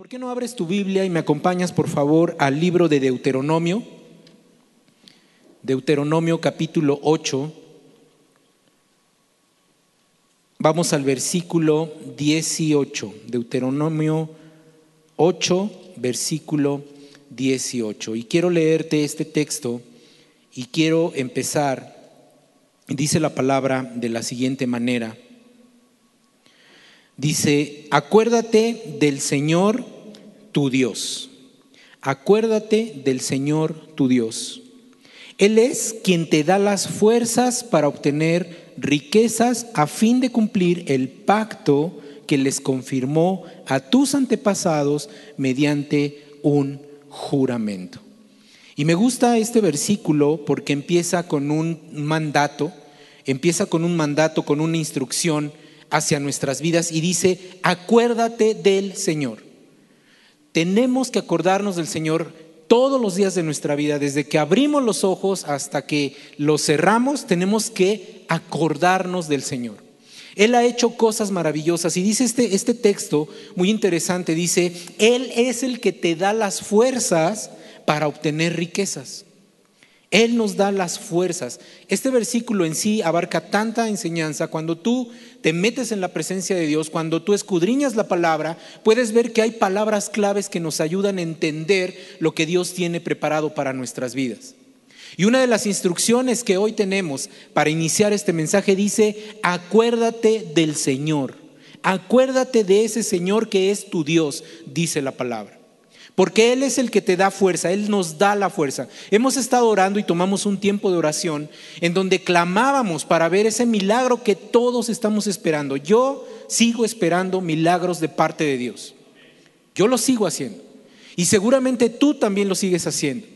¿Por qué no abres tu Biblia y me acompañas, por favor, al libro de Deuteronomio? Deuteronomio capítulo 8. Vamos al versículo 18. Deuteronomio 8, versículo 18. Y quiero leerte este texto y quiero empezar. Dice la palabra de la siguiente manera. Dice, acuérdate del Señor tu Dios. Acuérdate del Señor tu Dios. Él es quien te da las fuerzas para obtener riquezas a fin de cumplir el pacto que les confirmó a tus antepasados mediante un juramento. Y me gusta este versículo porque empieza con un mandato, empieza con un mandato, con una instrucción hacia nuestras vidas y dice, acuérdate del Señor. Tenemos que acordarnos del Señor todos los días de nuestra vida, desde que abrimos los ojos hasta que los cerramos, tenemos que acordarnos del Señor. Él ha hecho cosas maravillosas y dice este, este texto muy interesante, dice, Él es el que te da las fuerzas para obtener riquezas. Él nos da las fuerzas. Este versículo en sí abarca tanta enseñanza. Cuando tú te metes en la presencia de Dios, cuando tú escudriñas la palabra, puedes ver que hay palabras claves que nos ayudan a entender lo que Dios tiene preparado para nuestras vidas. Y una de las instrucciones que hoy tenemos para iniciar este mensaje dice, acuérdate del Señor, acuérdate de ese Señor que es tu Dios, dice la palabra. Porque Él es el que te da fuerza, Él nos da la fuerza. Hemos estado orando y tomamos un tiempo de oración en donde clamábamos para ver ese milagro que todos estamos esperando. Yo sigo esperando milagros de parte de Dios. Yo lo sigo haciendo. Y seguramente tú también lo sigues haciendo.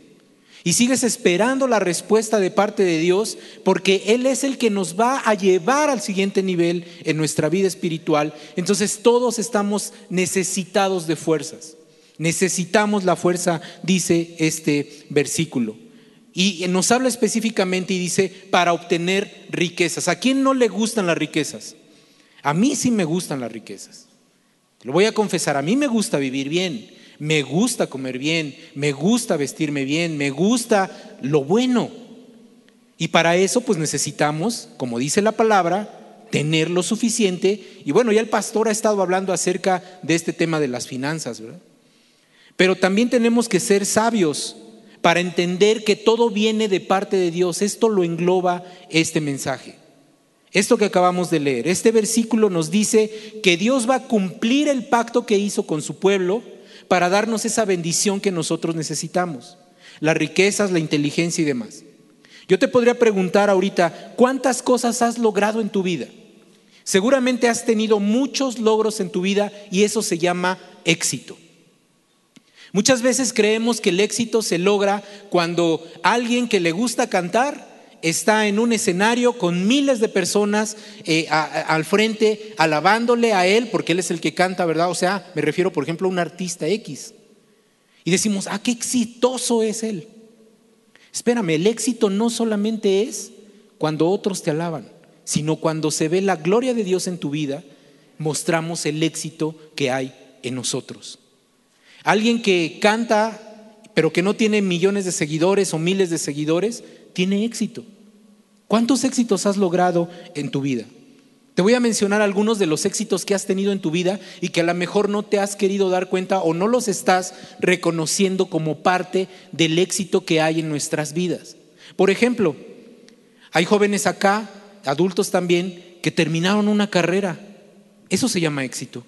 Y sigues esperando la respuesta de parte de Dios porque Él es el que nos va a llevar al siguiente nivel en nuestra vida espiritual. Entonces todos estamos necesitados de fuerzas. Necesitamos la fuerza, dice este versículo. Y nos habla específicamente y dice, para obtener riquezas. ¿A quién no le gustan las riquezas? A mí sí me gustan las riquezas. Lo voy a confesar, a mí me gusta vivir bien, me gusta comer bien, me gusta vestirme bien, me gusta lo bueno. Y para eso pues necesitamos, como dice la palabra, tener lo suficiente. Y bueno, ya el pastor ha estado hablando acerca de este tema de las finanzas, ¿verdad? Pero también tenemos que ser sabios para entender que todo viene de parte de Dios. Esto lo engloba este mensaje. Esto que acabamos de leer, este versículo nos dice que Dios va a cumplir el pacto que hizo con su pueblo para darnos esa bendición que nosotros necesitamos, las riquezas, la inteligencia y demás. Yo te podría preguntar ahorita, ¿cuántas cosas has logrado en tu vida? Seguramente has tenido muchos logros en tu vida y eso se llama éxito. Muchas veces creemos que el éxito se logra cuando alguien que le gusta cantar está en un escenario con miles de personas eh, al frente alabándole a él, porque él es el que canta, ¿verdad? O sea, me refiero, por ejemplo, a un artista X. Y decimos, ah, qué exitoso es él. Espérame, el éxito no solamente es cuando otros te alaban, sino cuando se ve la gloria de Dios en tu vida, mostramos el éxito que hay en nosotros. Alguien que canta, pero que no tiene millones de seguidores o miles de seguidores, tiene éxito. ¿Cuántos éxitos has logrado en tu vida? Te voy a mencionar algunos de los éxitos que has tenido en tu vida y que a lo mejor no te has querido dar cuenta o no los estás reconociendo como parte del éxito que hay en nuestras vidas. Por ejemplo, hay jóvenes acá, adultos también, que terminaron una carrera. Eso se llama éxito.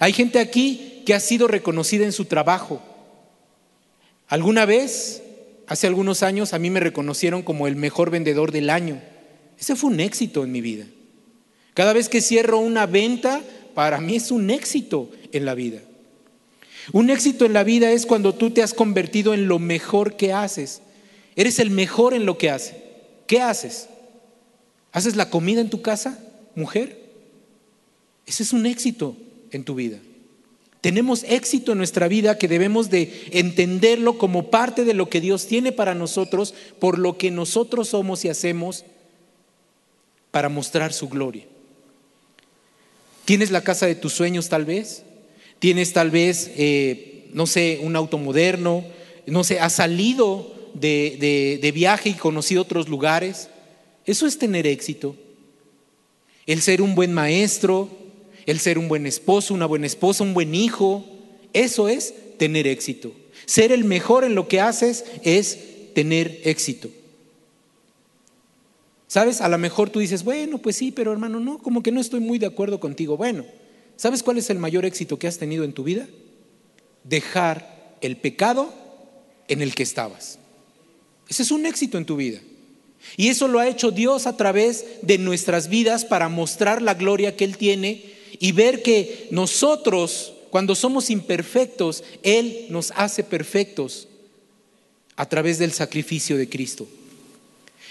Hay gente aquí que ha sido reconocida en su trabajo. Alguna vez, hace algunos años, a mí me reconocieron como el mejor vendedor del año. Ese fue un éxito en mi vida. Cada vez que cierro una venta, para mí es un éxito en la vida. Un éxito en la vida es cuando tú te has convertido en lo mejor que haces. Eres el mejor en lo que haces. ¿Qué haces? ¿Haces la comida en tu casa, mujer? Ese es un éxito en tu vida. Tenemos éxito en nuestra vida que debemos de entenderlo como parte de lo que Dios tiene para nosotros, por lo que nosotros somos y hacemos para mostrar su gloria. ¿Tienes la casa de tus sueños tal vez? Tienes tal vez, eh, no sé, un auto moderno, no sé, has salido de, de viaje y conocido otros lugares. Eso es tener éxito. El ser un buen maestro, el ser un buen esposo, una buena esposa, un buen hijo, eso es tener éxito. Ser el mejor en lo que haces es tener éxito. ¿Sabes? A lo mejor tú dices, bueno, pues sí, pero hermano, no, como que no estoy muy de acuerdo contigo. Bueno, ¿sabes cuál es el mayor éxito que has tenido en tu vida? Dejar el pecado en el que estabas. Ese es un éxito en tu vida. Y eso lo ha hecho Dios a través de nuestras vidas para mostrar la gloria que Él tiene y ver que nosotros, cuando somos imperfectos, Él nos hace perfectos a través del sacrificio de Cristo.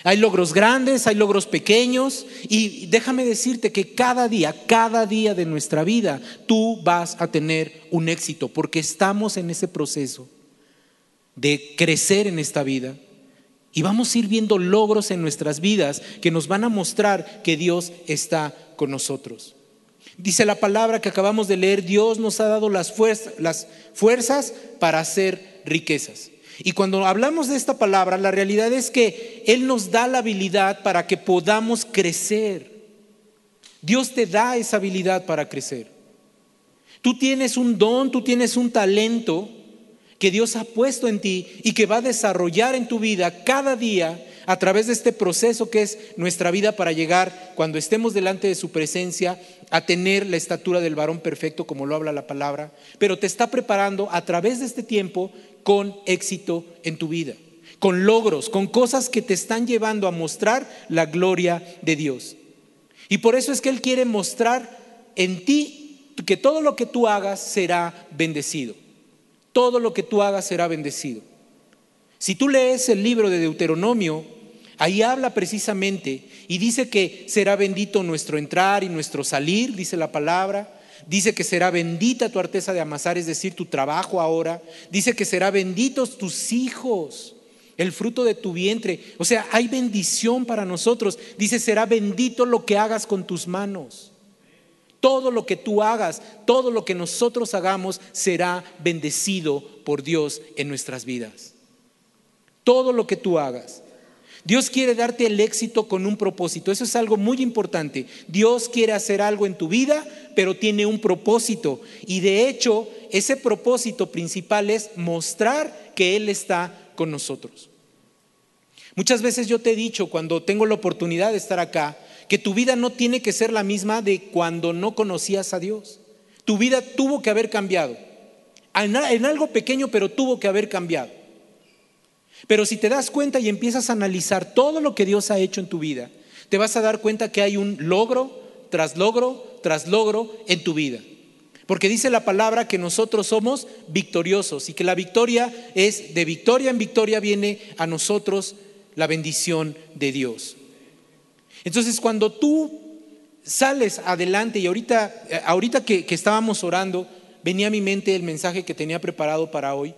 Hay logros grandes, hay logros pequeños y déjame decirte que cada día, cada día de nuestra vida, tú vas a tener un éxito porque estamos en ese proceso de crecer en esta vida y vamos a ir viendo logros en nuestras vidas que nos van a mostrar que Dios está con nosotros. Dice la palabra que acabamos de leer, Dios nos ha dado las, fuerzas, para hacer riquezas. Y cuando hablamos de esta palabra, la realidad es que Él nos da la habilidad para que podamos crecer. Dios te da esa habilidad para crecer. Tú tienes un don, tú tienes un talento que Dios ha puesto en ti y que va a desarrollar en tu vida cada día a través de este proceso que es nuestra vida para llegar, cuando estemos delante de su presencia, a tener la estatura del varón perfecto, como lo habla la palabra, pero te está preparando a través de este tiempo con éxito en tu vida, con logros, con cosas que te están llevando a mostrar la gloria de Dios. Y por eso es que Él quiere mostrar en ti que todo lo que tú hagas será bendecido. Todo lo que tú hagas será bendecido. Si tú lees el libro de Deuteronomio, ahí habla precisamente y dice que será bendito nuestro entrar y nuestro salir, dice la palabra. Dice que será bendita tu arteza de amasar, es decir, tu trabajo ahora. Dice que será benditos tus hijos, el fruto de tu vientre. O sea, hay bendición para nosotros. Dice, será bendito lo que hagas con tus manos. Todo lo que tú hagas, todo lo que nosotros hagamos será bendecido por Dios en nuestras vidas. Todo lo que tú hagas. Dios quiere darte el éxito con un propósito. Eso es algo muy importante. Dios quiere hacer algo en tu vida, pero tiene un propósito. Y de hecho, ese propósito principal es mostrar que Él está con nosotros. Muchas veces yo te he dicho, cuando tengo la oportunidad de estar acá, que tu vida no tiene que ser la misma de cuando no conocías a Dios. Tu vida tuvo que haber cambiado. En algo pequeño, pero tuvo que haber cambiado. Pero si te das cuenta y empiezas a analizar todo lo que Dios ha hecho en tu vida, te vas a dar cuenta que hay un logro tras logro tras logro en tu vida. Porque dice la palabra que nosotros somos victoriosos y que la victoria es de victoria en victoria viene a nosotros la bendición de Dios. Entonces cuando tú sales adelante y ahorita, eh, ahorita que, que estábamos orando, venía a mi mente el mensaje que tenía preparado para hoy.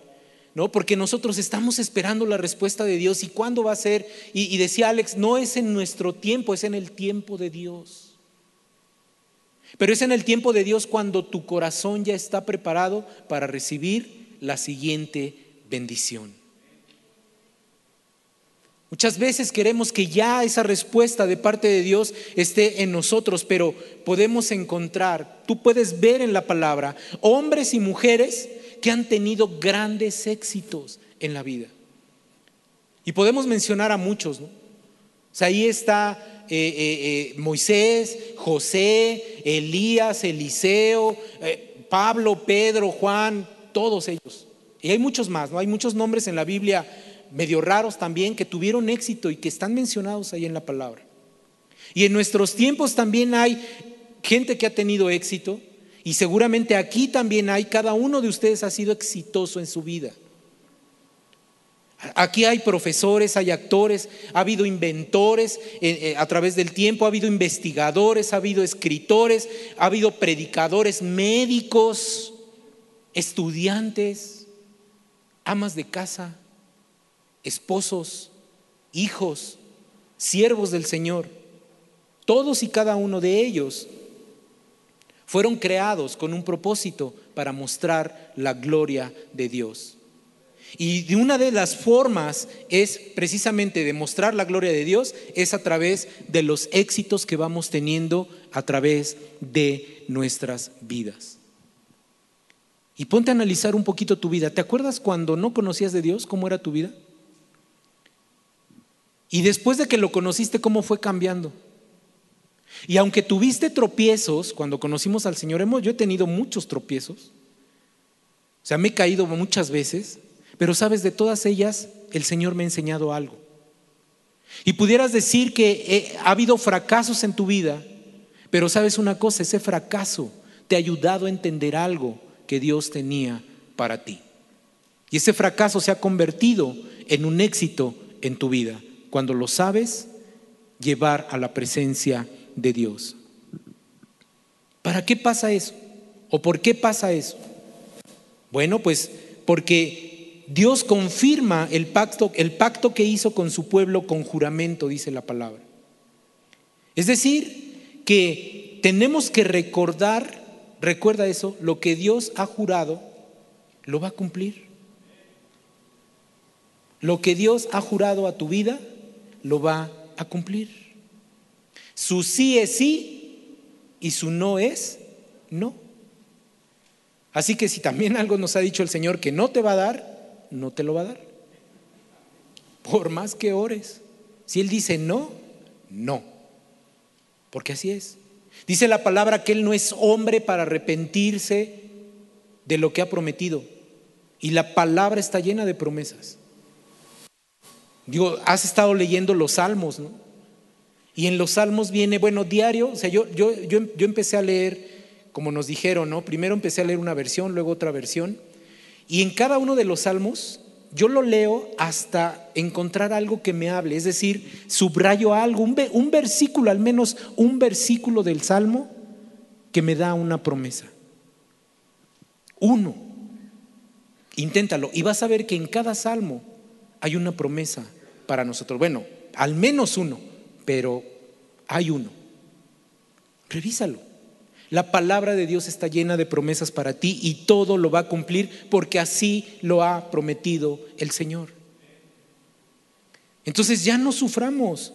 ¿No? Porque nosotros estamos esperando la respuesta de Dios y cuándo va a ser. Y, y, decía Alex, no es en nuestro tiempo, es en el tiempo de Dios. Pero es en el tiempo de Dios cuando tu corazón ya está preparado para recibir la siguiente bendición. Muchas veces queremos que ya esa respuesta de parte de Dios esté en nosotros, pero podemos encontrar, tú puedes ver en la palabra, hombres y mujeres que han tenido grandes éxitos en la vida. Y podemos mencionar a muchos, ¿no? O sea, ahí está eh, eh, eh, Moisés, José, Elías, Eliseo, Pablo, Pedro, Juan, todos ellos. Y hay muchos más, ¿no? Hay muchos nombres en la Biblia medio raros también que tuvieron éxito y que están mencionados ahí en la palabra. Y en nuestros tiempos también hay gente que ha tenido éxito, y seguramente aquí también hay, cada uno de ustedes ha sido exitoso en su vida. Aquí hay profesores, hay actores, ha habido inventores eh, eh, a través del tiempo, ha habido investigadores, ha habido escritores, ha habido predicadores, médicos, estudiantes, amas de casa, esposos, hijos, siervos del Señor. Todos y cada uno de ellos Fueron creados con un propósito para mostrar la gloria de Dios. Y una de las formas es precisamente demostrar la gloria de Dios, es a través de los éxitos que vamos teniendo a través de nuestras vidas. Y ponte a analizar un poquito tu vida. ¿Te acuerdas cuando no conocías de Dios? ¿Cómo era tu vida? Y después de que lo conociste, ¿cómo fue cambiando? Y aunque tuviste tropiezos cuando conocimos al Señor, yo he tenido muchos tropiezos. O sea, me he caído muchas veces, pero sabes, de todas ellas, el Señor me ha enseñado algo. Y pudieras decir que ha habido fracasos en tu vida, pero sabes una cosa, ese fracaso te ha ayudado a entender algo que Dios tenía para ti. Y ese fracaso se ha convertido en un éxito en tu vida, cuando lo sabes llevar a la presencia de Dios. ¿Para qué pasa eso? ¿O por qué pasa eso? Bueno, pues porque Dios confirma el pacto, el pacto que hizo con su pueblo con juramento, dice la palabra. Es decir, que tenemos que recordar recuerda eso, lo que Dios ha jurado, lo va a cumplir. Lo que Dios ha jurado a tu vida, lo va a cumplir. Su sí es sí y su no es no. Así que si también algo nos ha dicho el Señor que no te va a dar, no te lo va a dar. Por más que ores. Si Él dice no, no. Porque así es. Dice la palabra que Él no es hombre para arrepentirse de lo que ha prometido. Y la palabra está llena de promesas. Digo, has estado leyendo los salmos, ¿no? Y en los salmos viene, bueno, diario, o sea, yo, yo, yo, yo empecé a leer, como nos dijeron, ¿no? Primero empecé a leer una versión, luego otra versión. Y en cada uno de los salmos yo lo leo hasta encontrar algo que me hable, es decir, subrayo algo, un, versículo, al menos un versículo del Salmo que me da una promesa. Uno. Inténtalo y vas a ver que en cada salmo hay una promesa para nosotros. Bueno, al menos uno, pero hay uno. Revísalo. La palabra de Dios está llena de promesas para ti y todo lo va a cumplir porque así lo ha prometido el Señor. Entonces ya no suframos.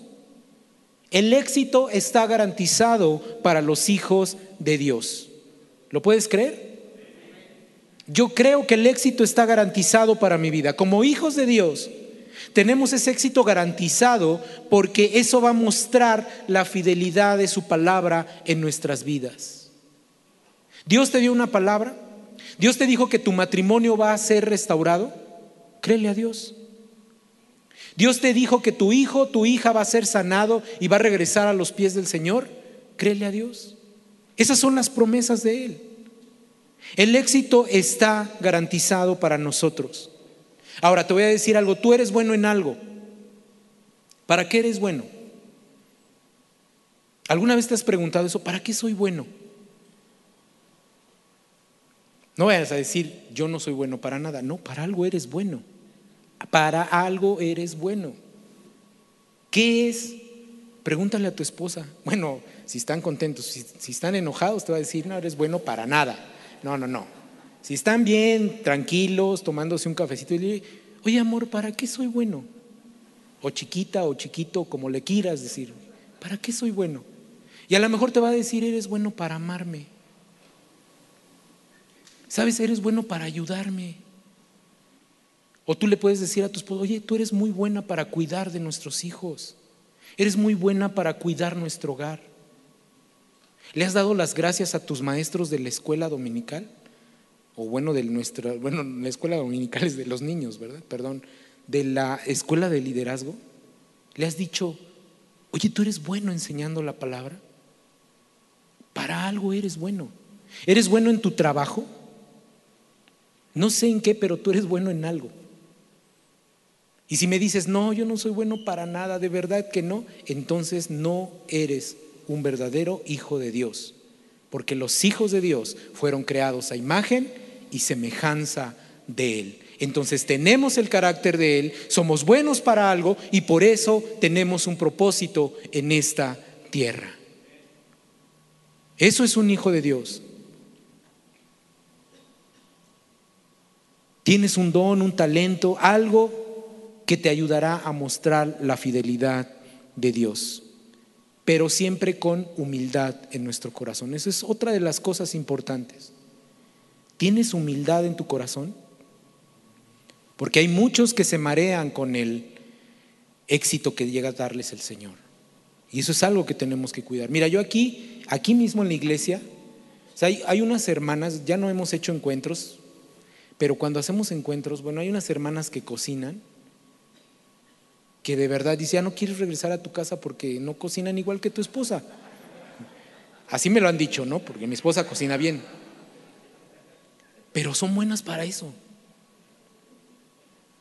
El éxito está garantizado para los hijos de Dios. ¿Lo puedes creer? Yo creo que el éxito está garantizado para mi vida. Como hijos de Dios, tenemos ese éxito garantizado porque eso va a mostrar la fidelidad de su palabra en nuestras vidas. Dios te dio una palabra. Dios te dijo que tu matrimonio va a ser restaurado. Créele a Dios. Dios te dijo que tu hijo, tu hija va a ser sanado y va a regresar a los pies del Señor. Créele a Dios. Esas son las promesas de Él. El éxito está garantizado para nosotros. Ahora te voy a decir algo, tú eres bueno en algo. ¿Para qué eres bueno? ¿Alguna vez te has preguntado eso? ¿Para qué soy bueno? No vayas a decir, yo no soy bueno para nada. No, para algo eres bueno. Para algo eres bueno. ¿Qué es? Pregúntale a tu esposa. Bueno, si están contentos, si, están enojados, te va a decir, no, eres bueno para nada. No, no, no. Si están bien, tranquilos, tomándose un cafecito y le oye amor, ¿para qué soy bueno? O chiquita o chiquito, como le quieras decir, ¿para qué soy bueno? Y a lo mejor te va a decir, eres bueno para amarme. Sabes, eres bueno para ayudarme. O tú le puedes decir a tu esposo, oye, tú eres muy buena para cuidar de nuestros hijos. Eres muy buena para cuidar nuestro hogar. ¿Le has dado las gracias a tus maestros de la escuela dominical? O bueno, de nuestra, bueno, la escuela dominical es de los niños, ¿verdad? Perdón, de la escuela de liderazgo. ¿Le has dicho, oye, tú eres bueno enseñando la palabra? Para algo eres bueno. ¿Eres bueno en tu trabajo? No sé en qué, pero tú eres bueno en algo. Y si me dices, no, yo no soy bueno para nada, de verdad que no, entonces no eres un verdadero hijo de Dios. Porque los hijos de Dios fueron creados a imagen y semejanza de Él. Entonces tenemos el carácter de Él, somos buenos para algo y por eso tenemos un propósito en esta tierra. Eso es un hijo de Dios. Tienes un don, un talento, algo que te ayudará a mostrar la fidelidad de Dios, pero siempre con humildad en nuestro corazón. Esa es otra de las cosas importantes. ¿Tienes humildad en tu corazón? Porque hay muchos que se marean con el éxito que llega a darles el Señor. Y eso es algo que tenemos que cuidar. Mira, yo aquí, aquí mismo en la iglesia, hay, hay unas hermanas, ya no hemos hecho encuentros, pero cuando hacemos encuentros, bueno, hay unas hermanas que cocinan, que de verdad dice, ya no quieres regresar a tu casa porque no cocinan igual que tu esposa. Así me lo han dicho, ¿no? Porque mi esposa cocina bien. Pero son buenas para eso.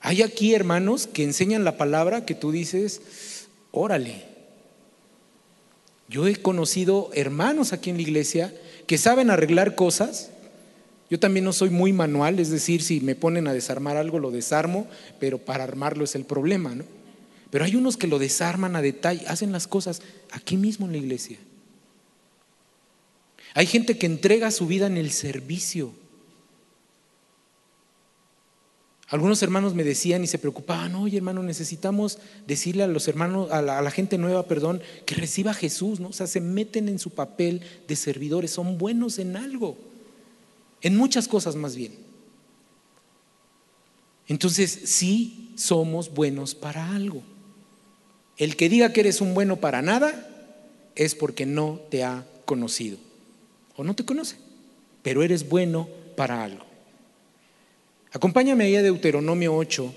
Hay aquí hermanos que enseñan la palabra que tú dices, órale. Yo he conocido hermanos aquí en la iglesia que saben arreglar cosas yo también no soy muy manual, es decir, si me ponen a desarmar algo, lo desarmo, pero para armarlo es el problema, ¿no? Pero hay unos que lo desarman a detalle, hacen las cosas aquí mismo en la iglesia. Hay gente que entrega su vida en el servicio. Algunos hermanos me decían y se preocupaban, oye hermano, necesitamos decirle a los hermanos, a la, a la, gente nueva, perdón, que reciba a Jesús, ¿no? O sea, se meten en su papel de servidores, son buenos en algo en muchas cosas más bien. Entonces, sí somos buenos para algo. El que diga que eres un bueno para nada es porque no te ha conocido o no te conoce, pero eres bueno para algo. Acompáñame ahí a Deuteronomio 8,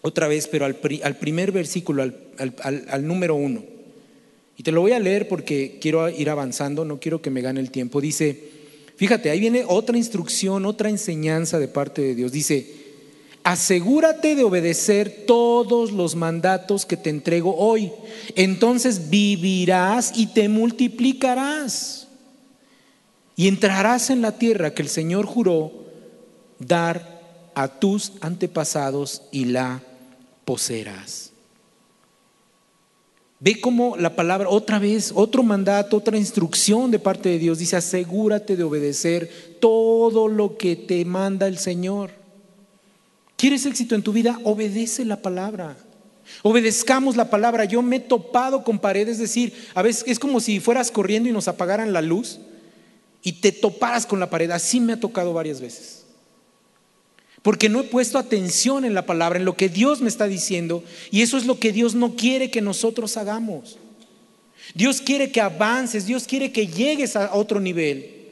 otra vez, pero al, primer versículo, al, al, al número 1. Y te lo voy a leer porque quiero ir avanzando, no quiero que me gane el tiempo. Dice, Fíjate, ahí viene otra instrucción, otra enseñanza de parte de Dios. Dice, asegúrate de obedecer todos los mandatos que te entrego hoy. Entonces vivirás y te multiplicarás. Y entrarás en la tierra que el Señor juró dar a tus antepasados y la poseerás. Ve cómo la palabra, otra vez, otro mandato, otra instrucción de parte de Dios, dice, asegúrate de obedecer todo lo que te manda el Señor. ¿Quieres éxito en tu vida? Obedece la palabra. Obedezcamos la palabra. Yo me he topado con paredes, es decir, a veces es como si fueras corriendo y nos apagaran la luz y te toparas con la pared. Así me ha tocado varias veces porque no he puesto atención en la palabra, en lo que Dios me está diciendo, y eso es lo que Dios no quiere que nosotros hagamos. Dios quiere que avances, Dios quiere que llegues a otro nivel.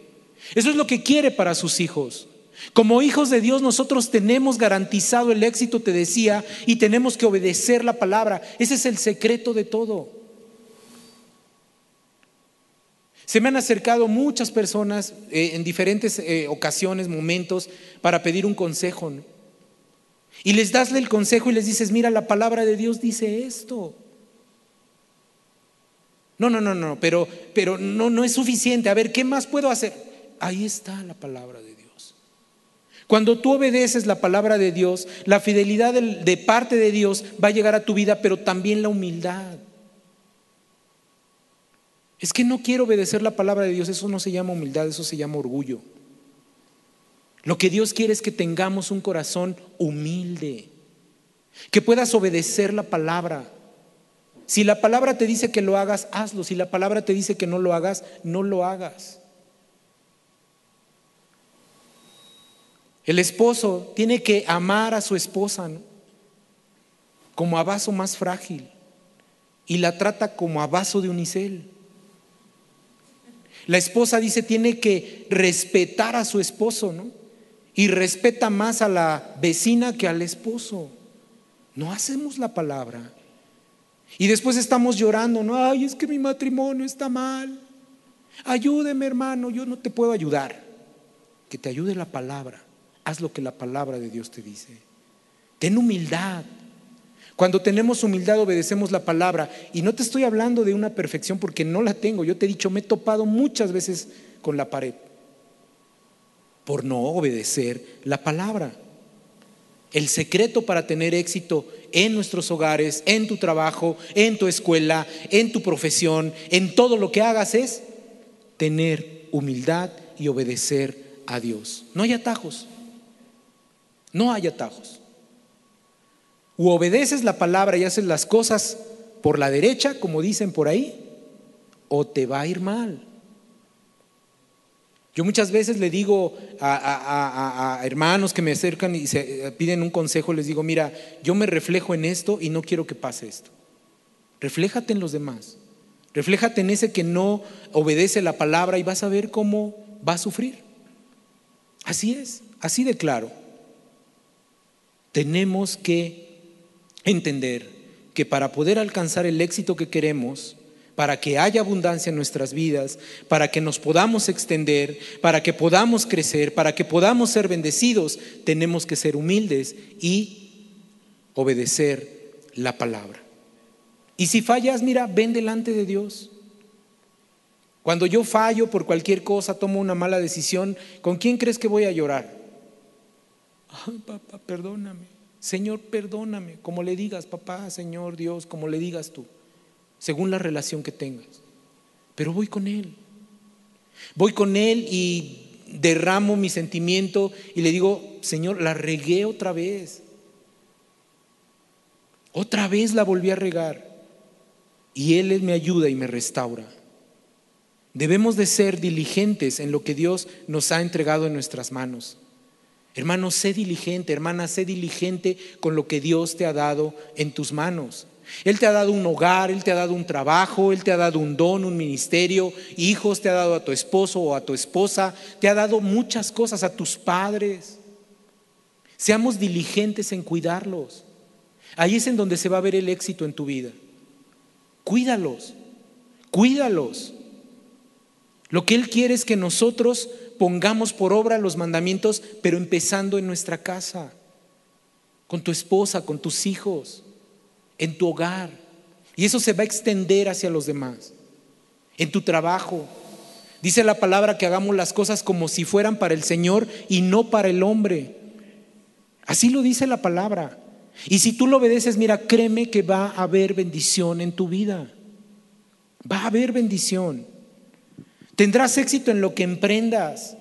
Eso es lo que quiere para sus hijos. Como hijos de Dios nosotros tenemos garantizado el éxito, te decía, y tenemos que obedecer la palabra. Ese es el secreto de todo. Se me han acercado muchas personas eh, en diferentes eh, ocasiones, momentos, para pedir un consejo. Y les das el consejo y les dices, mira, la palabra de Dios dice esto. No, no, no, no, pero, pero no, no es suficiente. A ver, ¿qué más puedo hacer? Ahí está la palabra de Dios. Cuando tú obedeces la palabra de Dios, la fidelidad de parte de Dios va a llegar a tu vida, pero también la humildad. Es que no quiero obedecer la palabra de Dios, eso no se llama humildad, eso se llama orgullo. Lo que Dios quiere es que tengamos un corazón humilde, que puedas obedecer la palabra. Si la palabra te dice que lo hagas, hazlo. Si la palabra te dice que no lo hagas, no lo hagas. El esposo tiene que amar a su esposa como a vaso más frágil y la trata como a vaso de unicel. La esposa dice tiene que respetar a su esposo, ¿no? Y respeta más a la vecina que al esposo. No hacemos la palabra. Y después estamos llorando, no, ay, es que mi matrimonio está mal. Ayúdeme, hermano, yo no te puedo ayudar. Que te ayude la palabra. Haz lo que la palabra de Dios te dice. Ten humildad. Cuando tenemos humildad obedecemos la palabra. Y no te estoy hablando de una perfección porque no la tengo. Yo te he dicho, me he topado muchas veces con la pared por no obedecer la palabra. El secreto para tener éxito en nuestros hogares, en tu trabajo, en tu escuela, en tu profesión, en todo lo que hagas es tener humildad y obedecer a Dios. No hay atajos. No hay atajos. O obedeces la palabra y haces las cosas por la derecha, como dicen por ahí, o te va a ir mal. Yo muchas veces le digo a, hermanos que me acercan y se eh, piden un consejo, les digo, mira, yo me reflejo en esto y no quiero que pase esto. Refléjate en los demás. Refléjate en ese que no obedece la palabra y vas a ver cómo va a sufrir. Así es, así de claro. Tenemos que entender que para poder alcanzar el éxito que queremos, para que haya abundancia en nuestras vidas, para que nos podamos extender, para que podamos crecer, para que podamos ser bendecidos, tenemos que ser humildes y obedecer la palabra. Y si fallas, mira, ven delante de Dios. Cuando yo fallo por cualquier cosa, tomo una mala decisión, ¿con quién crees que voy a llorar? Ay, papá, perdóname. Señor, perdóname. Como le digas, papá, Señor, Dios, como le digas tú según la relación que tengas. Pero voy con Él. Voy con Él y derramo mi sentimiento y le digo, Señor, la regué otra vez. Otra vez la volví a regar. Y Él me ayuda y me restaura. Debemos de ser diligentes en lo que Dios nos ha entregado en nuestras manos. Hermano, sé diligente, hermana, sé diligente con lo que Dios te ha dado en tus manos. Él te ha dado un hogar, Él te ha dado un trabajo, Él te ha dado un don, un ministerio, hijos, te ha dado a tu esposo o a tu esposa, te ha dado muchas cosas, a tus padres. Seamos diligentes en cuidarlos. Ahí es en donde se va a ver el éxito en tu vida. Cuídalos, cuídalos. Lo que Él quiere es que nosotros pongamos por obra los mandamientos, pero empezando en nuestra casa, con tu esposa, con tus hijos en tu hogar. Y eso se va a extender hacia los demás. En tu trabajo. Dice la palabra que hagamos las cosas como si fueran para el Señor y no para el hombre. Así lo dice la palabra. Y si tú lo obedeces, mira, créeme que va a haber bendición en tu vida. Va a haber bendición. Tendrás éxito en lo que emprendas.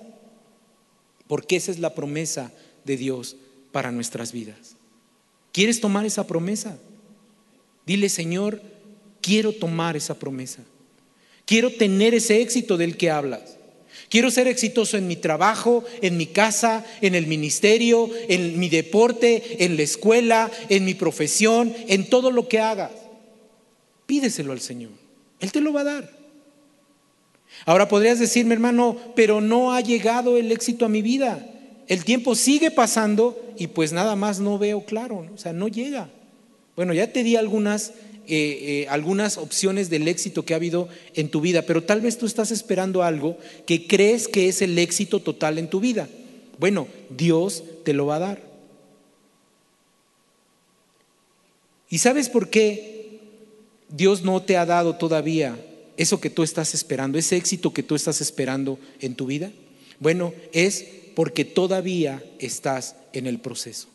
Porque esa es la promesa de Dios para nuestras vidas. ¿Quieres tomar esa promesa? Dile, Señor, quiero tomar esa promesa. Quiero tener ese éxito del que hablas. Quiero ser exitoso en mi trabajo, en mi casa, en el ministerio, en mi deporte, en la escuela, en mi profesión, en todo lo que hagas. Pídeselo al Señor. Él te lo va a dar. Ahora podrías decirme, hermano, pero no ha llegado el éxito a mi vida. El tiempo sigue pasando y pues nada más no veo claro, o sea, no llega. Bueno, ya te di algunas, eh, eh, algunas opciones del éxito que ha habido en tu vida, pero tal vez tú estás esperando algo que crees que es el éxito total en tu vida. Bueno, Dios te lo va a dar. ¿Y sabes por qué Dios no te ha dado todavía eso que tú estás esperando, ese éxito que tú estás esperando en tu vida? Bueno, es porque todavía estás en el proceso.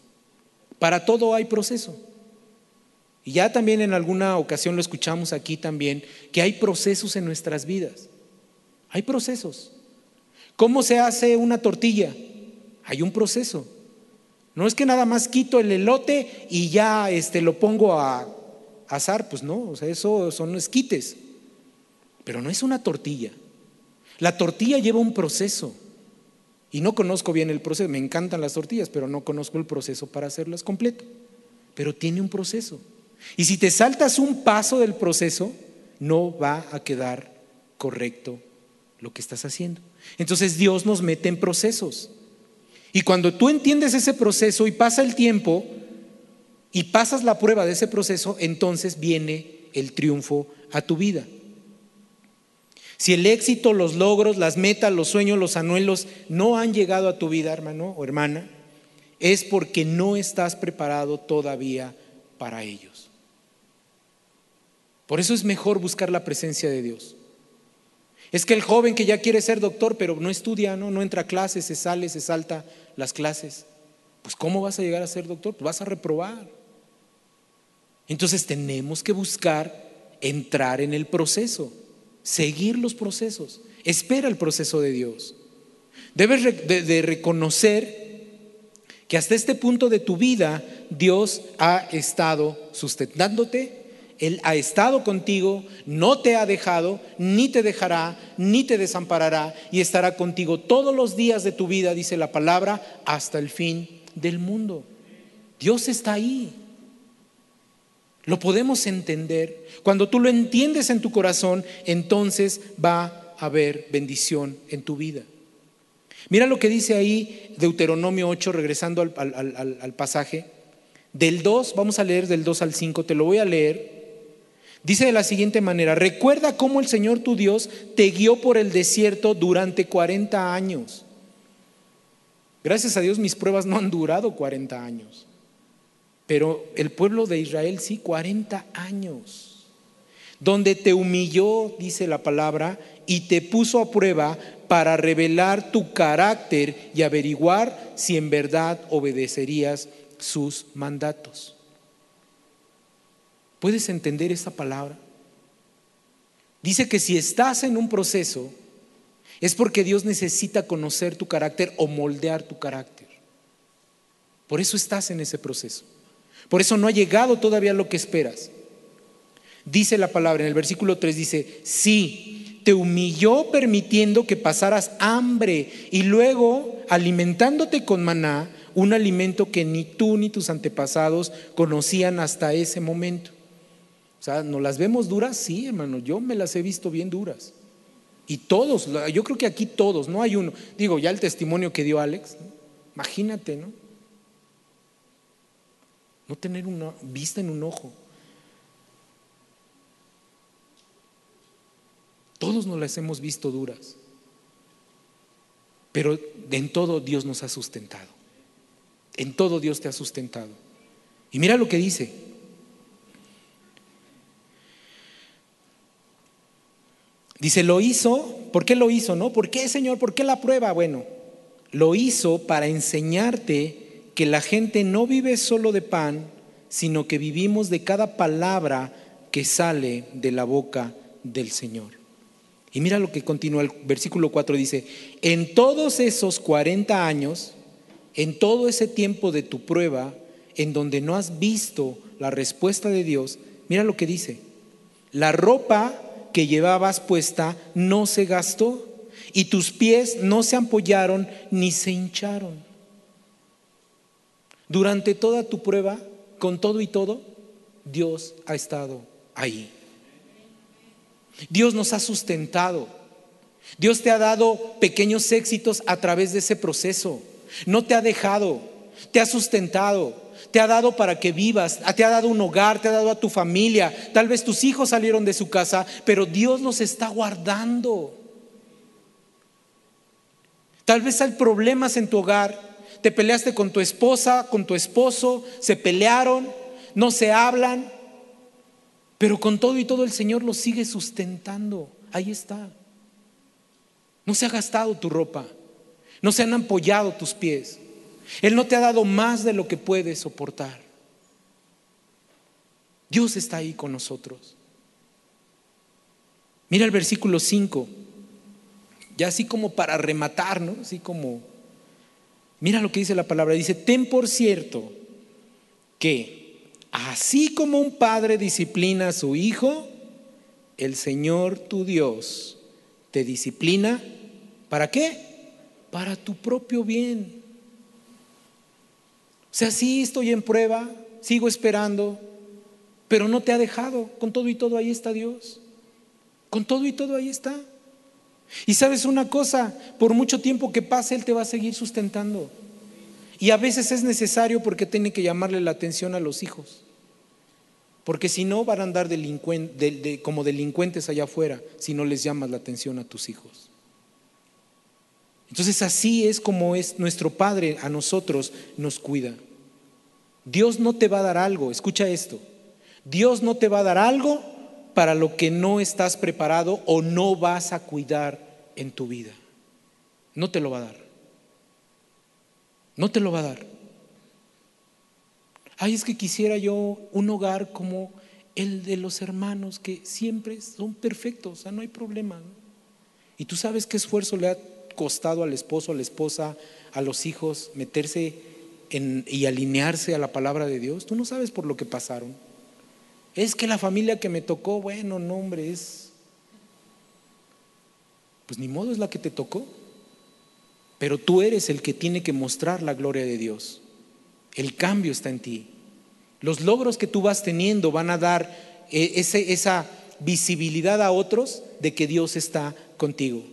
Para todo hay proceso. Y ya también en alguna ocasión lo escuchamos aquí también, que hay procesos en nuestras vidas. Hay procesos. ¿Cómo se hace una tortilla? Hay un proceso. No es que nada más quito el elote y ya este, lo pongo a asar, pues no, o sea, eso son esquites. Pero no es una tortilla. La tortilla lleva un proceso. Y no conozco bien el proceso. Me encantan las tortillas, pero no conozco el proceso para hacerlas completo. Pero tiene un proceso. Y si te saltas un paso del proceso, no va a quedar correcto lo que estás haciendo. Entonces Dios nos mete en procesos. Y cuando tú entiendes ese proceso y pasa el tiempo y pasas la prueba de ese proceso, entonces viene el triunfo a tu vida. Si el éxito, los logros, las metas, los sueños, los anhelos no han llegado a tu vida, hermano o hermana, es porque no estás preparado todavía para ellos. Por eso es mejor buscar la presencia de Dios. Es que el joven que ya quiere ser doctor, pero no estudia, no, no entra a clases, se sale, se salta las clases. Pues ¿cómo vas a llegar a ser doctor? Pues vas a reprobar. Entonces tenemos que buscar entrar en el proceso, seguir los procesos, Espera el proceso de Dios. Debes de, reconocer que hasta este punto de tu vida Dios ha estado sustentándote, Él ha estado contigo, no te ha dejado, ni te dejará, ni te desamparará, y estará contigo todos los días de tu vida, dice la palabra, hasta el fin del mundo. Dios está ahí. Lo podemos entender. Cuando tú lo entiendes en tu corazón, entonces va a haber bendición en tu vida. Mira lo que dice ahí Deuteronomio 8, regresando al, pasaje. Del 2, vamos a leer del 2 al 5, te lo voy a leer. Dice de la siguiente manera, recuerda cómo el Señor tu Dios te guió por el desierto durante 40 años. Gracias a Dios mis pruebas no han durado 40 años. Pero el pueblo de Israel sí, 40 años, donde te humilló, dice la palabra, y te puso a prueba para revelar tu carácter y averiguar si en verdad obedecerías sus mandatos. ¿Puedes entender esa palabra? Dice que si estás en un proceso, es porque Dios necesita conocer tu carácter o moldear tu carácter. Por eso estás en ese proceso. Por eso no ha llegado todavía lo que esperas. Dice la palabra en el versículo 3, dice, sí, te humilló permitiendo que pasaras hambre y luego alimentándote con maná, un alimento que ni tú ni tus antepasados conocían hasta ese momento. O sea, ¿nos las vemos duras? Sí, hermano, yo me las he visto bien duras. Y todos, yo creo que aquí todos, no hay uno. Digo, ya el testimonio que dio Alex, imagínate, ¿no? No tener una vista en un ojo. Todos nos las hemos visto duras, pero en todo Dios nos ha sustentado. En todo Dios te ha sustentado. Y mira lo que dice. Dice, lo hizo, ¿por qué lo hizo? ¿No? ¿Por qué, Señor? ¿Por qué la prueba? Bueno, lo hizo para enseñarte que la gente no vive solo de pan, sino que vivimos de cada palabra que sale de la boca del Señor. Y mira lo que continúa el versículo 4 dice, en todos esos 40 años, en todo ese tiempo de tu prueba, en donde no has visto la respuesta de Dios, mira lo que dice, la ropa que llevabas puesta no se gastó y tus pies no se ampollaron ni se hincharon. Durante toda tu prueba, con todo y todo, Dios ha estado ahí. Dios nos ha sustentado. Dios te ha dado pequeños éxitos a través de ese proceso. No te ha dejado, te ha sustentado, te ha dado para que vivas, te ha dado un hogar, te ha dado a tu familia. Tal vez tus hijos salieron de su casa, pero Dios los está guardando. Tal vez hay problemas en tu hogar, te peleaste con tu esposa, con tu esposo, se pelearon, no se hablan, pero con todo y todo el Señor lo sigue sustentando. Ahí está. No se ha gastado tu ropa, no se han ampollado tus pies. Él no te ha dado más de lo que puedes soportar. Dios está ahí con nosotros. Mira el versículo 5, ya así como para rematar, ¿no? Así como Mira lo que dice la palabra. Dice, ten por cierto que así como un padre disciplina a su hijo, el Señor tu Dios te disciplina. ¿Para qué? Para tu propio bien. O sea, sí estoy en prueba, sigo esperando, pero no te ha dejado. Con todo y todo ahí está Dios. Con todo y todo ahí está. Y sabes una cosa, por mucho tiempo que pase, Él te va a seguir sustentando. Y a veces es necesario porque tiene que llamarle la atención a los hijos. Porque si no van a andar como delincuentes allá afuera si no les llamas la atención a tus hijos. Entonces así es como es nuestro Padre a nosotros nos cuida. Dios no te va a dar algo, escucha esto. Dios no te va a dar algo para lo que no estás preparado o no vas a cuidar en tu vida. No te lo va a dar. No te lo va a dar. Ay, es que quisiera yo un hogar como el de los hermanos que siempre son perfectos, o sea, no hay problema. ¿Y tú sabes qué esfuerzo le ha costado al esposo, a la esposa, a los hijos meterse y alinearse a la palabra de Dios? Tú no sabes por lo que pasaron. Es que la familia que me tocó, bueno, no, hombre, es... Pues ni modo es la que te tocó. Pero tú eres el que tiene que mostrar la gloria de Dios. El cambio está en ti. Los logros que tú vas teniendo van a dar eh, ese, esa visibilidad a otros de que Dios está contigo.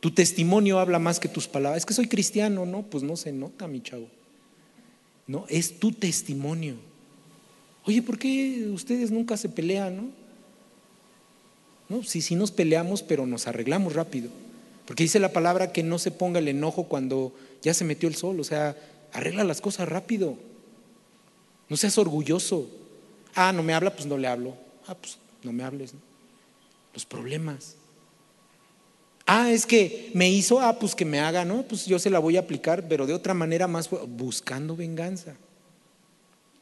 Tu testimonio habla más que tus palabras. Es que soy cristiano, no, pues no se nota, mi chavo. No, es tu testimonio. Oye, ¿por qué ustedes nunca se pelean, no? No, sí, sí nos peleamos, pero nos arreglamos rápido. Porque dice la palabra que no se ponga el enojo cuando ya se metió el sol. O sea, arregla las cosas rápido. No seas orgulloso. Ah, no me habla, pues no le hablo. Ah, pues no me hables. Los problemas. Ah, es que me hizo, ah, pues que me haga, ¿no? Pues yo se la voy a aplicar, pero de otra manera más buscando venganza.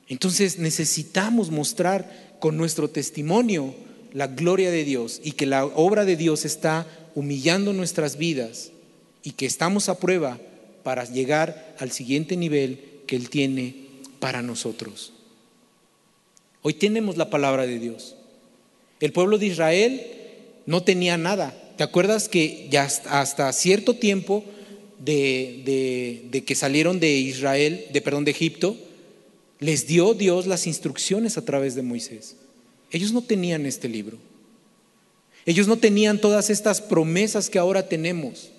Entonces necesitamos mostrar con nuestro testimonio la gloria de Dios y que la obra de Dios está humillando nuestras vidas y que estamos a prueba para llegar al siguiente nivel que Él tiene para nosotros. Hoy tenemos la palabra de Dios. El pueblo de Israel no tenía nada. ¿Te acuerdas que ya hasta cierto tiempo de, de, que salieron de Israel, de perdón, de Egipto, les dio Dios las instrucciones a través de Moisés? Ellos no tenían este libro. Ellos no tenían todas estas promesas que ahora tenemos.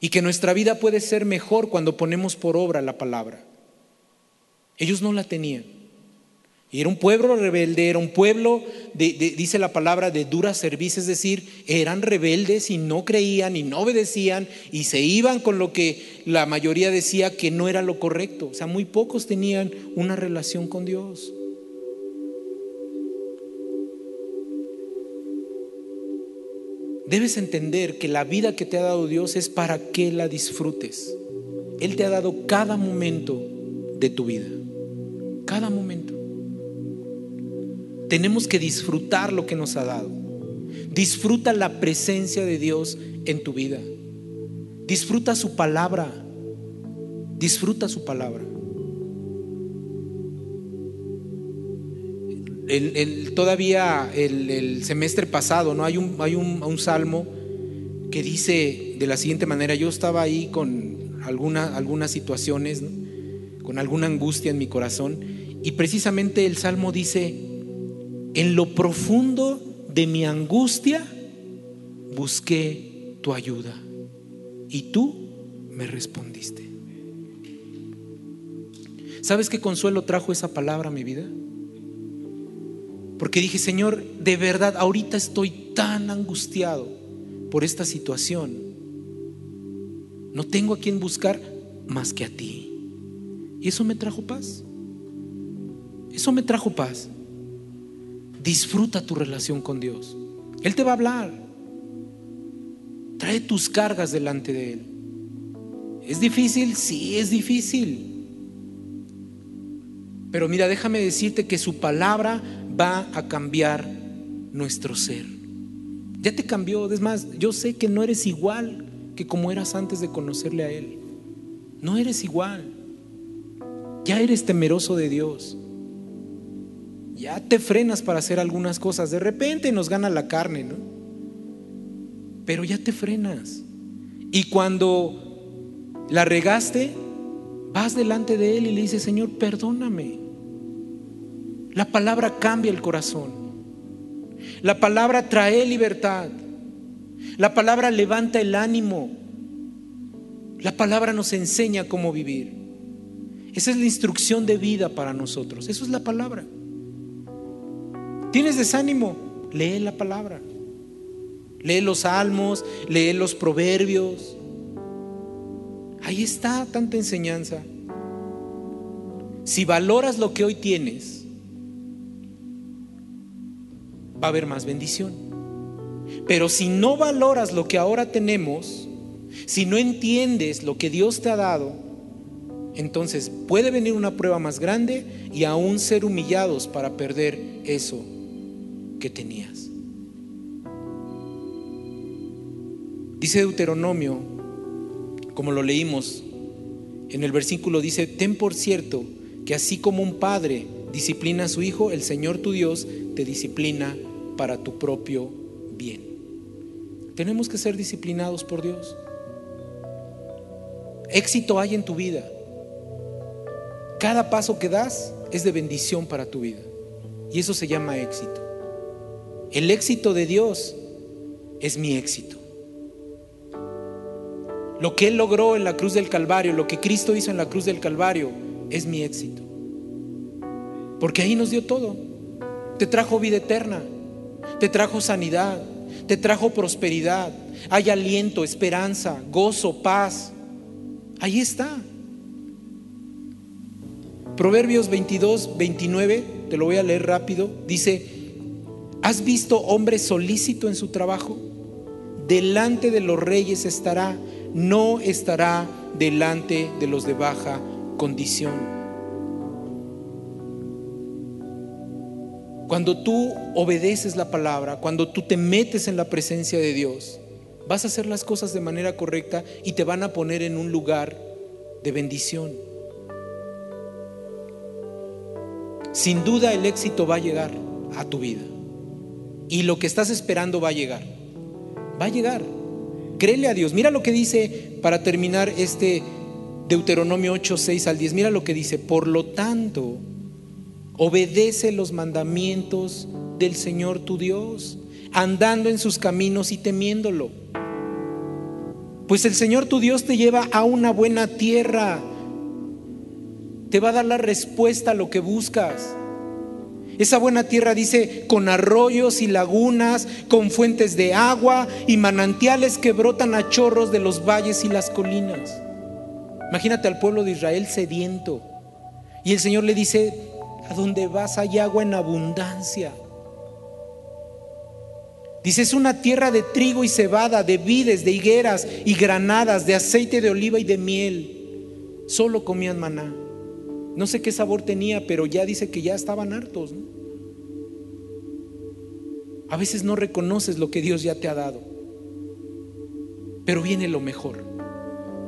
Y que nuestra vida puede ser mejor cuando ponemos por obra la palabra. Ellos no la tenían. Y era un pueblo rebelde, era un pueblo, dice la palabra, de dura servicio, es decir, eran rebeldes y no creían y no obedecían y se iban con lo que la mayoría decía que no era lo correcto. O sea, muy pocos tenían una relación con Dios. Debes entender que la vida que te ha dado Dios es para que la disfrutes. Él te ha dado cada momento de tu vida. Cada momento. Tenemos que disfrutar lo que nos ha dado. Disfruta la presencia de Dios en tu vida. Disfruta su palabra. Disfruta su palabra. todavía el, semestre pasado, ¿no? Hay, un, hay un, salmo que dice de la siguiente manera, yo estaba ahí con alguna, algunas situaciones, con alguna angustia en mi corazón, y precisamente el salmo dice, en lo profundo de mi angustia busqué tu ayuda, y tú me respondiste. ¿Sabes qué consuelo trajo esa palabra a mi vida? Porque dije, Señor, de verdad, ahorita estoy tan angustiado por esta situación. No tengo a quien buscar más que a ti. Y eso me trajo paz. Eso me trajo paz. Disfruta tu relación con Dios. Él te va a hablar. Trae tus cargas delante de Él. ¿Es difícil? Sí, es difícil. Pero mira, déjame decirte que su palabra va a cambiar nuestro ser. Ya te cambió, es más, yo sé que no eres igual que como eras antes de conocerle a Él. No eres igual. Ya eres temeroso de Dios. Ya te frenas para hacer algunas cosas. De repente nos gana la carne, ¿no? Pero ya te frenas. Y cuando la regaste, vas delante de Él y le dices, Señor, perdóname. La palabra cambia el corazón. La palabra trae libertad. La palabra levanta el ánimo. La palabra nos enseña cómo vivir. Esa es la instrucción de vida para nosotros. Eso es la palabra. ¿Tienes desánimo? Lee la palabra. Lee los salmos, lee los proverbios. Ahí está tanta enseñanza. Si valoras lo que hoy tienes, va a haber más bendición. Pero si no valoras lo que ahora tenemos, si no entiendes lo que Dios te ha dado, entonces puede venir una prueba más grande y aún ser humillados para perder eso que tenías. Dice Deuteronomio, como lo leímos, en el versículo dice, ten por cierto que así como un padre disciplina a su hijo, el Señor tu Dios te disciplina para tu propio bien. Tenemos que ser disciplinados por Dios. Éxito hay en tu vida. Cada paso que das es de bendición para tu vida. Y eso se llama éxito. El éxito de Dios es mi éxito. Lo que Él logró en la cruz del Calvario, lo que Cristo hizo en la cruz del Calvario, es mi éxito. Porque ahí nos dio todo. Te trajo vida eterna, te trajo sanidad, te trajo prosperidad, hay aliento, esperanza, gozo, paz. Ahí está. Proverbios 22, 29, te lo voy a leer rápido, dice, ¿has visto hombre solícito en su trabajo? Delante de los reyes estará, no estará delante de los de baja condición. Cuando tú obedeces la palabra, cuando tú te metes en la presencia de Dios, vas a hacer las cosas de manera correcta y te van a poner en un lugar de bendición. Sin duda el éxito va a llegar a tu vida. Y lo que estás esperando va a llegar. Va a llegar. Créele a Dios. Mira lo que dice para terminar este Deuteronomio 8, 6 al 10. Mira lo que dice. Por lo tanto, obedece los mandamientos del Señor tu Dios, andando en sus caminos y temiéndolo. Pues el Señor tu Dios te lleva a una buena tierra te va a dar la respuesta a lo que buscas. Esa buena tierra dice, con arroyos y lagunas, con fuentes de agua y manantiales que brotan a chorros de los valles y las colinas. Imagínate al pueblo de Israel sediento. Y el Señor le dice, a donde vas hay agua en abundancia. Dice, es una tierra de trigo y cebada, de vides, de higueras y granadas, de aceite de oliva y de miel. Solo comían maná. No sé qué sabor tenía, pero ya dice que ya estaban hartos. A veces no reconoces lo que Dios ya te ha dado. Pero viene lo mejor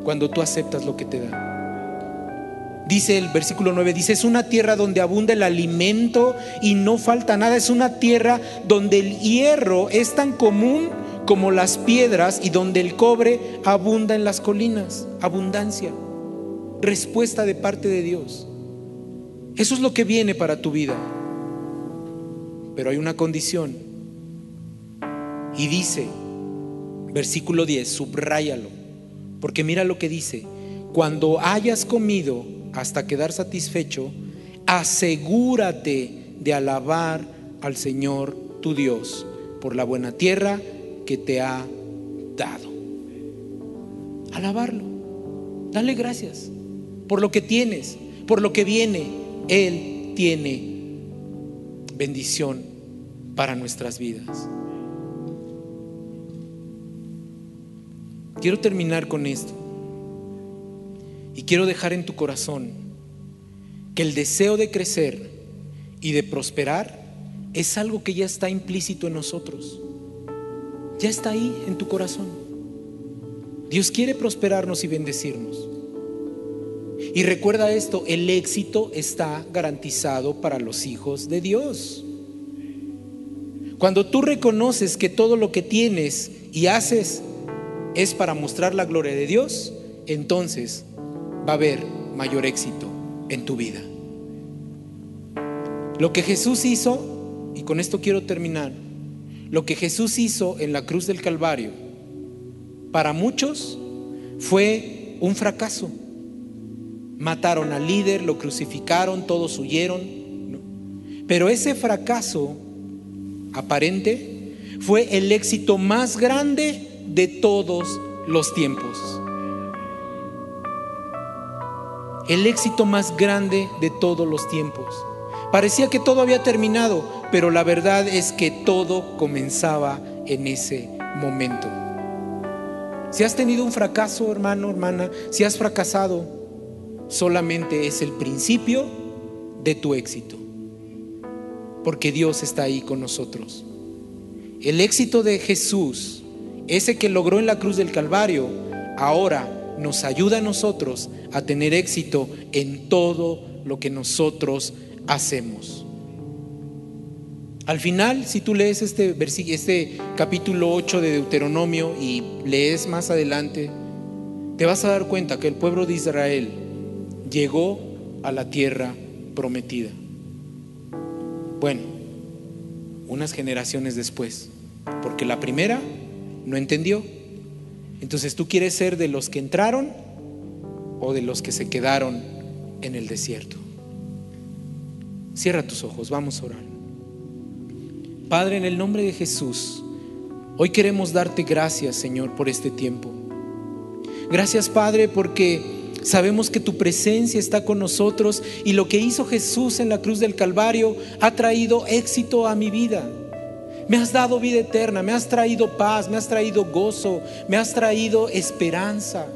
cuando tú aceptas lo que te da. Dice el versículo 9, dice, es una tierra donde abunda el alimento y no falta nada. Es una tierra donde el hierro es tan común como las piedras y donde el cobre abunda en las colinas. Abundancia. Respuesta de parte de Dios. Eso es lo que viene para tu vida. Pero hay una condición. Y dice, versículo 10, subráyalo. Porque mira lo que dice. Cuando hayas comido hasta quedar satisfecho, asegúrate de alabar al Señor tu Dios por la buena tierra que te ha dado. Alabarlo. Dale gracias por lo que tienes, por lo que viene, él tiene bendición para nuestras vidas. Quiero terminar con esto. Y quiero dejar en tu corazón que el deseo de crecer y de prosperar es algo que ya está implícito en nosotros. Ya está ahí en tu corazón. Dios quiere prosperarnos y bendecirnos. Y recuerda esto, el éxito está garantizado para los hijos de Dios. Cuando tú reconoces que todo lo que tienes y haces es para mostrar la gloria de Dios, entonces va a haber mayor éxito en tu vida. Lo que Jesús hizo, y con esto quiero terminar, lo que Jesús hizo en la cruz del Calvario, para muchos fue un fracaso. Mataron al líder, lo crucificaron, todos huyeron. Pero ese fracaso aparente fue el éxito más grande de todos los tiempos. El éxito más grande de todos los tiempos. Parecía que todo había terminado, pero la verdad es que todo comenzaba en ese momento. Si has tenido un fracaso, hermano, hermana, si has fracasado, solamente es el principio de tu éxito. Porque Dios está ahí con nosotros. El éxito de Jesús ese que logró en la cruz del Calvario, ahora nos ayuda a nosotros a tener éxito en todo lo que nosotros hacemos. Al final, si tú lees este, este capítulo 8 de Deuteronomio y lees más adelante, te vas a dar cuenta que el pueblo de Israel llegó a la tierra prometida. Bueno, unas generaciones después, porque la primera no entendió. Entonces, ¿tú quieres ser de los que entraron o de los que se quedaron en el desierto? Cierra tus ojos, vamos a orar. Padre, en el nombre de Jesús, hoy queremos darte gracias, Señor, por este tiempo. Gracias, Padre, porque sabemos que tu presencia está con nosotros y lo que hizo Jesús en la cruz del Calvario ha traído éxito a mi vida. Me has dado vida eterna, me has traído paz, me has traído gozo, me has traído esperanza.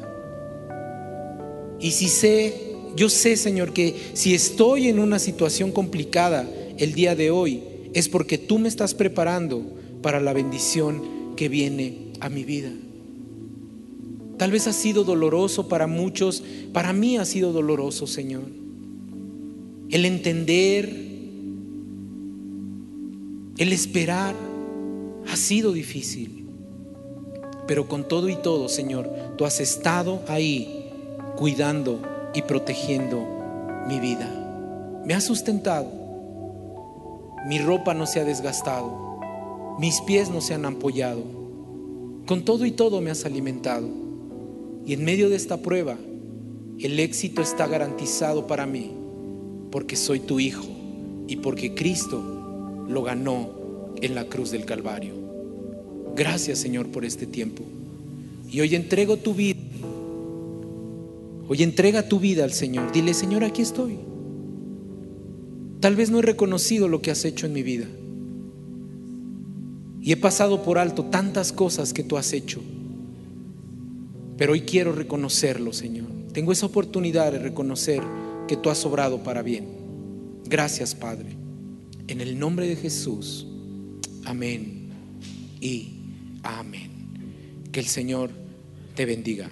Y si sé, yo sé, Señor, que si estoy en una situación complicada el día de hoy, es porque tú me estás preparando para la bendición que viene a mi vida. Tal vez ha sido doloroso para muchos, para mí ha sido doloroso, Señor. El entender, el esperar, ha sido difícil. Pero con todo y todo, Señor, tú has estado ahí cuidando y protegiendo mi vida. Me has sustentado mi ropa no se ha desgastado, mis pies no se han ampollado, con todo y todo me has alimentado. Y en medio de esta prueba, el éxito está garantizado para mí, porque soy tu hijo y porque Cristo lo ganó en la cruz del Calvario. Gracias Señor por este tiempo. Y hoy entrego tu vida. Hoy entrega tu vida al Señor. Dile, Señor, aquí estoy. Tal vez no he reconocido lo que has hecho en mi vida. Y he pasado por alto tantas cosas que tú has hecho. Pero hoy quiero reconocerlo, Señor. Tengo esa oportunidad de reconocer que tú has obrado para bien. Gracias, Padre. En el nombre de Jesús. Amén y amén. Que el Señor te bendiga.